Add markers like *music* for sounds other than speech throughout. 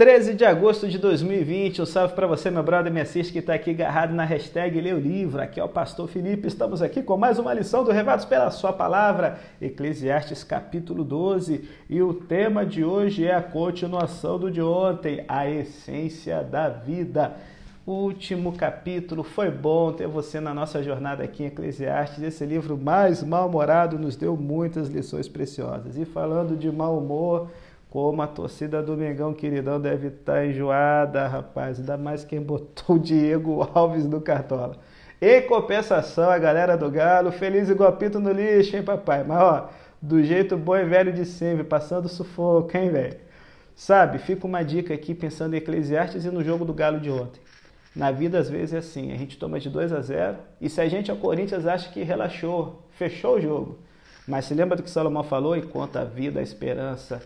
13 de agosto de 2020, um salve para você, meu brother, me assiste que está aqui agarrado na hashtag Leu Livro. Aqui é o Pastor Felipe, estamos aqui com mais uma lição do Revados pela Sua Palavra, Eclesiastes capítulo 12. E o tema de hoje é a continuação do de ontem, a essência da vida. Último capítulo, foi bom ter você na nossa jornada aqui em Eclesiastes. Esse livro mais mal-humorado nos deu muitas lições preciosas. E falando de mau humor, como a torcida do Mengão, queridão, deve estar tá enjoada, rapaz. Ainda mais quem botou o Diego Alves no Cartola. Em compensação, a galera do Galo, feliz igual pito no lixo, hein, papai? Mas, ó, do jeito bom e velho de sempre, passando sufoco, hein, velho? Sabe, fica uma dica aqui pensando em Eclesiastes e no jogo do Galo de ontem. Na vida, às vezes, é assim: a gente toma de 2 a 0 e se a gente, ao Corinthians, acha que relaxou, fechou o jogo. Mas se lembra do que Salomão falou? Enquanto a vida, a esperança,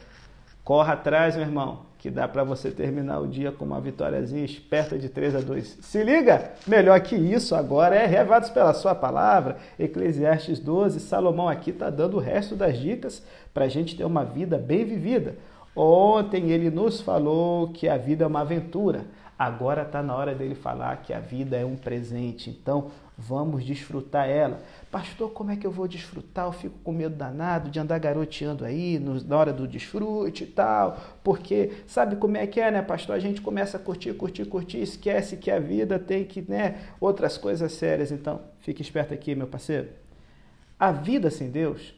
Corra atrás, meu irmão, que dá para você terminar o dia com uma vitóriazinha esperta de 3 a 2. Se liga! Melhor que isso agora é revados pela sua palavra. Eclesiastes 12, Salomão aqui está dando o resto das dicas para a gente ter uma vida bem vivida. Ontem ele nos falou que a vida é uma aventura. Agora está na hora dele falar que a vida é um presente. Então, vamos desfrutar ela. Pastor, como é que eu vou desfrutar? Eu fico com medo danado de andar garoteando aí na hora do desfrute e tal. Porque sabe como é que é, né, pastor? A gente começa a curtir, curtir, curtir, esquece que a vida tem que, né, outras coisas sérias. Então, fique esperto aqui, meu parceiro. A vida sem Deus,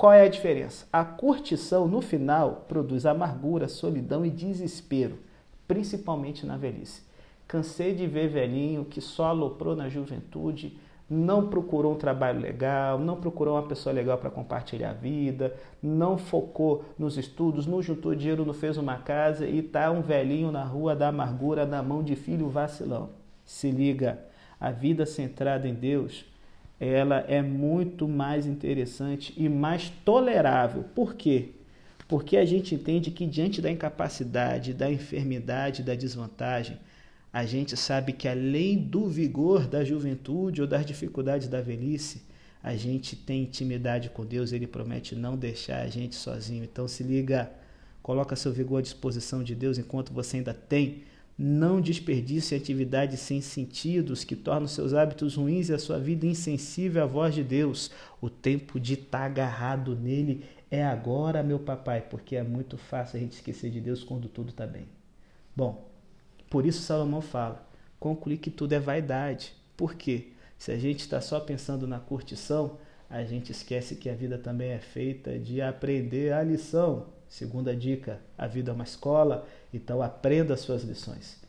qual é a diferença? A curtição no final produz amargura, solidão e desespero principalmente na velhice. Cansei de ver velhinho que só aloprou na juventude, não procurou um trabalho legal, não procurou uma pessoa legal para compartilhar a vida, não focou nos estudos, não juntou dinheiro, não fez uma casa e tá um velhinho na rua da amargura na mão de filho vacilão. Se liga, a vida centrada em Deus, ela é muito mais interessante e mais tolerável. Por quê? porque a gente entende que diante da incapacidade, da enfermidade, da desvantagem, a gente sabe que além do vigor da juventude ou das dificuldades da velhice, a gente tem intimidade com Deus, ele promete não deixar a gente sozinho. Então se liga, coloca seu vigor à disposição de Deus enquanto você ainda tem. Não desperdice atividades sem sentidos que tornam seus hábitos ruins e a sua vida insensível à voz de Deus. O tempo de estar agarrado nele é agora, meu papai, porque é muito fácil a gente esquecer de Deus quando tudo está bem. Bom, por isso Salomão fala: concluir que tudo é vaidade. Por quê? Se a gente está só pensando na curtição, a gente esquece que a vida também é feita de aprender a lição. Segunda dica: a vida é uma escola, então aprenda as suas lições.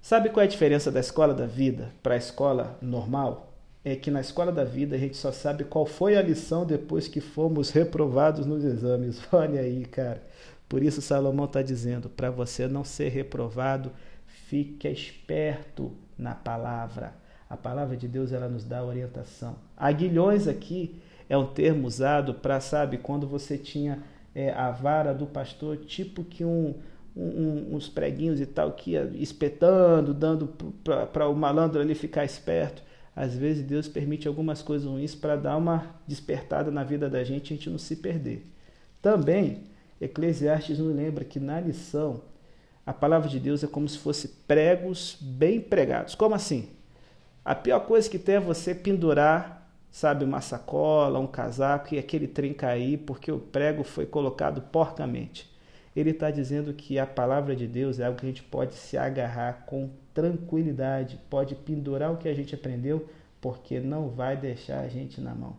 Sabe qual é a diferença da escola da vida para a escola normal? é que na escola da vida a gente só sabe qual foi a lição depois que fomos reprovados nos exames. *laughs* Olha aí, cara. Por isso Salomão está dizendo: para você não ser reprovado, fique esperto na palavra. A palavra de Deus ela nos dá orientação. Aguilhões aqui é um termo usado para, sabe, quando você tinha é, a vara do pastor, tipo que um, um, uns preguinhos e tal, que ia espetando, dando para o malandro ali ficar esperto. Às vezes Deus permite algumas coisas ruins para dar uma despertada na vida da gente e a gente não se perder. Também, Eclesiastes nos lembra que na lição, a palavra de Deus é como se fosse pregos bem pregados. Como assim? A pior coisa que tem é você pendurar, sabe, uma sacola, um casaco e aquele trem cair porque o prego foi colocado porcamente. Ele está dizendo que a palavra de Deus é algo que a gente pode se agarrar com tranquilidade, pode pendurar o que a gente aprendeu, porque não vai deixar a gente na mão.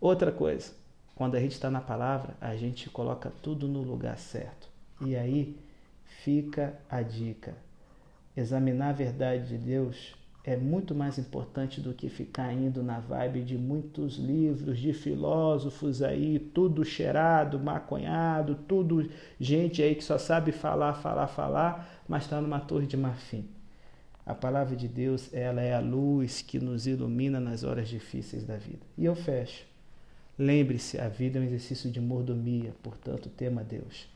Outra coisa, quando a gente está na palavra, a gente coloca tudo no lugar certo. E aí fica a dica: examinar a verdade de Deus é muito mais importante do que ficar indo na vibe de muitos livros de filósofos aí, tudo cheirado, maconhado, tudo gente aí que só sabe falar, falar, falar, mas está numa torre de marfim. A palavra de Deus, ela é a luz que nos ilumina nas horas difíceis da vida. E eu fecho. Lembre-se, a vida é um exercício de mordomia, portanto, tema Deus.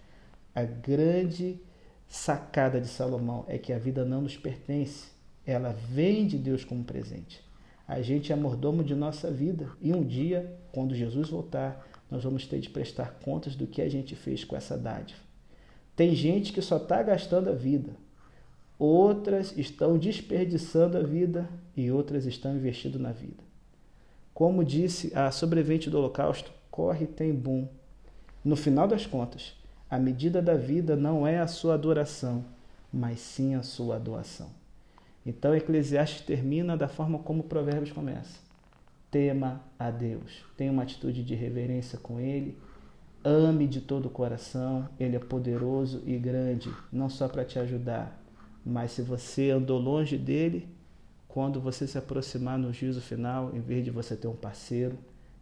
A grande sacada de Salomão é que a vida não nos pertence, ela vem de Deus como presente. A gente é mordomo de nossa vida e um dia, quando Jesus voltar, nós vamos ter de prestar contas do que a gente fez com essa dádiva. Tem gente que só está gastando a vida, outras estão desperdiçando a vida e outras estão investindo na vida. Como disse a sobrevivente do Holocausto, corre tem bom. No final das contas, a medida da vida não é a sua adoração, mas sim a sua doação. Então, Eclesiastes termina da forma como Provérbios começa. Tema a Deus, tenha uma atitude de reverência com Ele, ame de todo o coração, Ele é poderoso e grande, não só para te ajudar, mas se você andou longe dele, quando você se aproximar no juízo final, em vez de você ter um parceiro,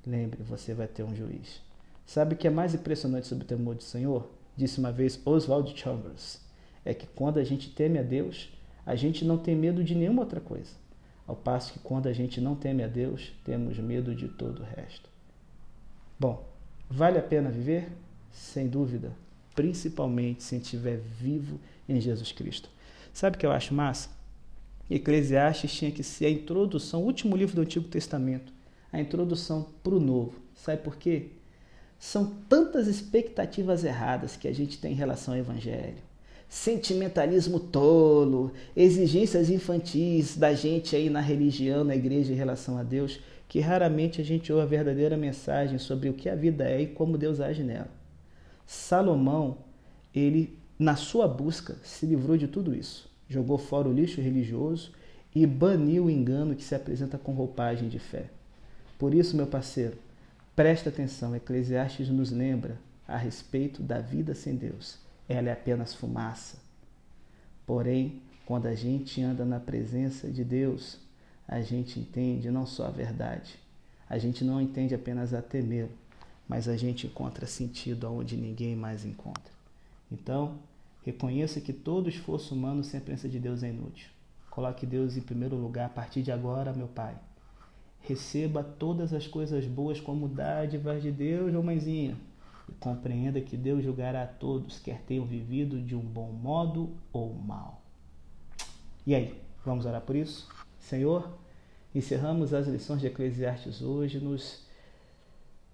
lembre, você vai ter um juiz. Sabe o que é mais impressionante sobre o temor do Senhor? Disse uma vez Oswald Chambers. É que quando a gente teme a Deus, a gente não tem medo de nenhuma outra coisa. Ao passo que quando a gente não teme a Deus, temos medo de todo o resto. Bom, vale a pena viver? Sem dúvida, principalmente se estiver vivo em Jesus Cristo. Sabe o que eu acho massa? Eclesiastes tinha que ser a introdução, o último livro do Antigo Testamento, a introdução para o Novo. Sabe por quê? São tantas expectativas erradas que a gente tem em relação ao Evangelho. Sentimentalismo tolo, exigências infantis da gente aí na religião, na igreja em relação a Deus, que raramente a gente ouve a verdadeira mensagem sobre o que a vida é e como Deus age nela. Salomão, ele, na sua busca, se livrou de tudo isso jogou fora o lixo religioso e baniu o engano que se apresenta com roupagem de fé. Por isso, meu parceiro, presta atenção, Eclesiastes nos lembra a respeito da vida sem Deus. Ela é apenas fumaça. Porém, quando a gente anda na presença de Deus, a gente entende não só a verdade, a gente não entende apenas a temer, mas a gente encontra sentido onde ninguém mais encontra. Então, Reconheça que todo esforço humano sem a presença de Deus é inútil. Coloque Deus em primeiro lugar a partir de agora, meu Pai. Receba todas as coisas boas como dádivas de Deus, ô mãezinha. E compreenda que Deus julgará a todos, quer tenham vivido de um bom modo ou mal. E aí, vamos orar por isso? Senhor, encerramos as lições de Eclesiastes hoje, nos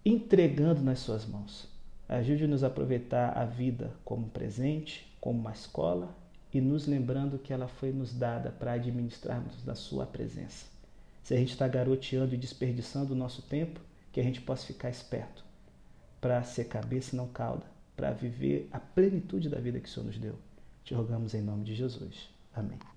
entregando nas Suas mãos. Ajude-nos a aproveitar a vida como presente, como uma escola e nos lembrando que ela foi nos dada para administrarmos da Sua presença. Se a gente está garoteando e desperdiçando o nosso tempo, que a gente possa ficar esperto para ser cabeça e não cauda, para viver a plenitude da vida que o Senhor nos deu. Te rogamos em nome de Jesus. Amém.